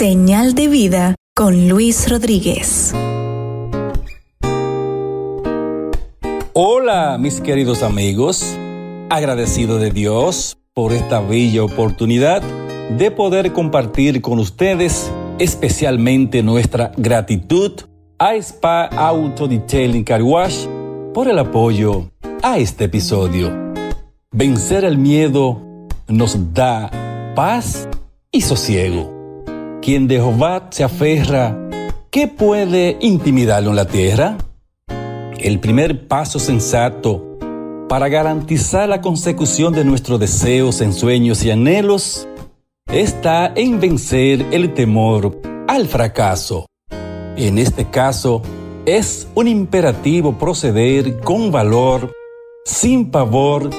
Señal de vida con Luis Rodríguez. Hola mis queridos amigos, agradecido de Dios por esta bella oportunidad de poder compartir con ustedes especialmente nuestra gratitud a Spa Auto Detailing Car Wash por el apoyo a este episodio. Vencer el miedo nos da paz y sosiego. Quien de Jehová se aferra, ¿qué puede intimidarlo en la tierra? El primer paso sensato para garantizar la consecución de nuestros deseos, ensueños y anhelos está en vencer el temor al fracaso. En este caso, es un imperativo proceder con valor, sin pavor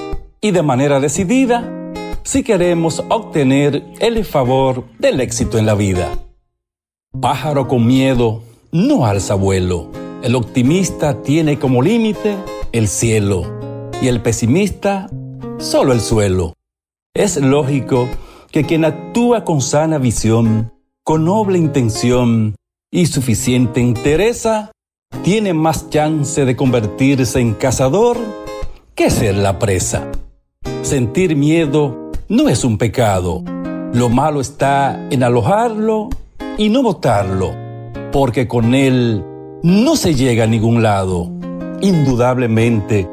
y de manera decidida si queremos obtener el favor del éxito en la vida. Pájaro con miedo no alza vuelo. El optimista tiene como límite el cielo y el pesimista solo el suelo. Es lógico que quien actúa con sana visión, con noble intención y suficiente interesa, tiene más chance de convertirse en cazador que ser la presa. Sentir miedo no es un pecado. Lo malo está en alojarlo y no botarlo, porque con él no se llega a ningún lado. Indudablemente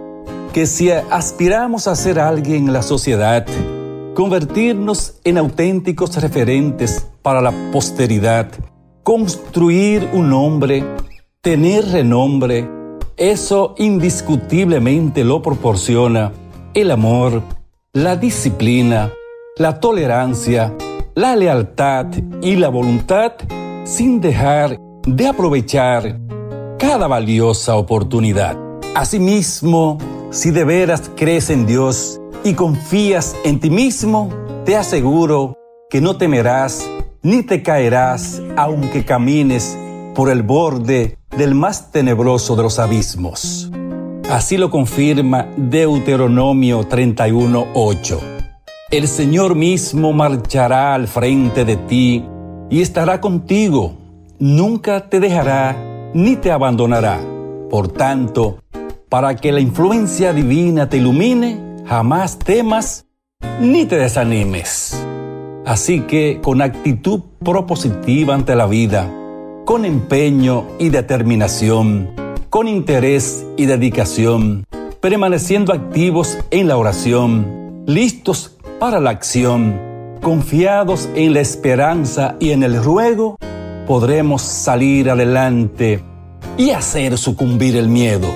que si aspiramos a ser alguien en la sociedad, convertirnos en auténticos referentes para la posteridad, construir un nombre, tener renombre, eso indiscutiblemente lo proporciona el amor, la disciplina, la tolerancia, la lealtad y la voluntad sin dejar de aprovechar cada valiosa oportunidad. Asimismo, si de veras crees en Dios, y confías en ti mismo, te aseguro que no temerás ni te caerás aunque camines por el borde del más tenebroso de los abismos. Así lo confirma Deuteronomio 31:8. El Señor mismo marchará al frente de ti y estará contigo. Nunca te dejará ni te abandonará. Por tanto, para que la influencia divina te ilumine, jamás temas ni te desanimes. Así que con actitud propositiva ante la vida, con empeño y determinación, con interés y dedicación, permaneciendo activos en la oración, listos para la acción, confiados en la esperanza y en el ruego, podremos salir adelante y hacer sucumbir el miedo,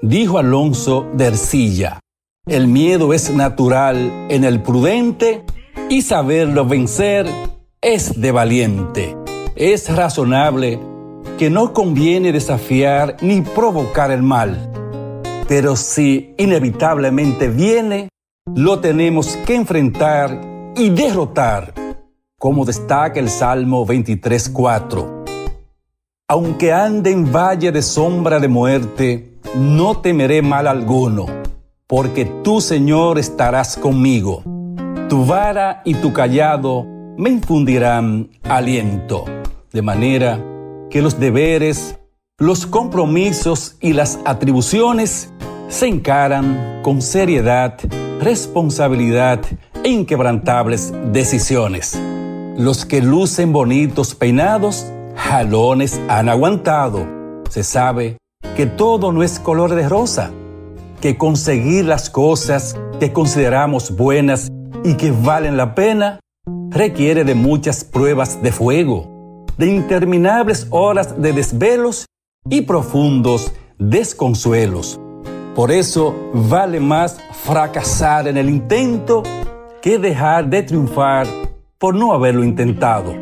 dijo Alonso de Ercilla. El miedo es natural en el prudente y saberlo vencer es de valiente. Es razonable que no conviene desafiar ni provocar el mal. Pero si inevitablemente viene, lo tenemos que enfrentar y derrotar, como destaca el Salmo 23.4. Aunque ande en valle de sombra de muerte, no temeré mal alguno porque tú, Señor, estarás conmigo. Tu vara y tu callado me infundirán aliento, de manera que los deberes, los compromisos y las atribuciones se encaran con seriedad, responsabilidad e inquebrantables decisiones. Los que lucen bonitos peinados, jalones han aguantado. Se sabe que todo no es color de rosa que conseguir las cosas que consideramos buenas y que valen la pena requiere de muchas pruebas de fuego, de interminables horas de desvelos y profundos desconsuelos. Por eso vale más fracasar en el intento que dejar de triunfar por no haberlo intentado.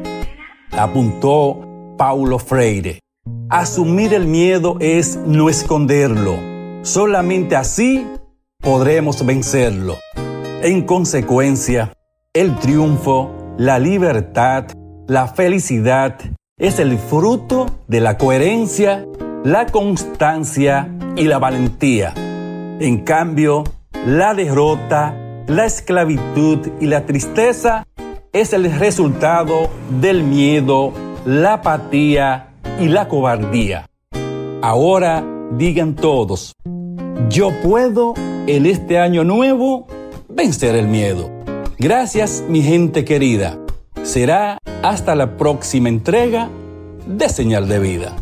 Apuntó Paulo Freire. Asumir el miedo es no esconderlo Solamente así podremos vencerlo. En consecuencia, el triunfo, la libertad, la felicidad es el fruto de la coherencia, la constancia y la valentía. En cambio, la derrota, la esclavitud y la tristeza es el resultado del miedo, la apatía y la cobardía. Ahora digan todos, yo puedo en este año nuevo vencer el miedo. Gracias mi gente querida. Será hasta la próxima entrega de Señal de Vida.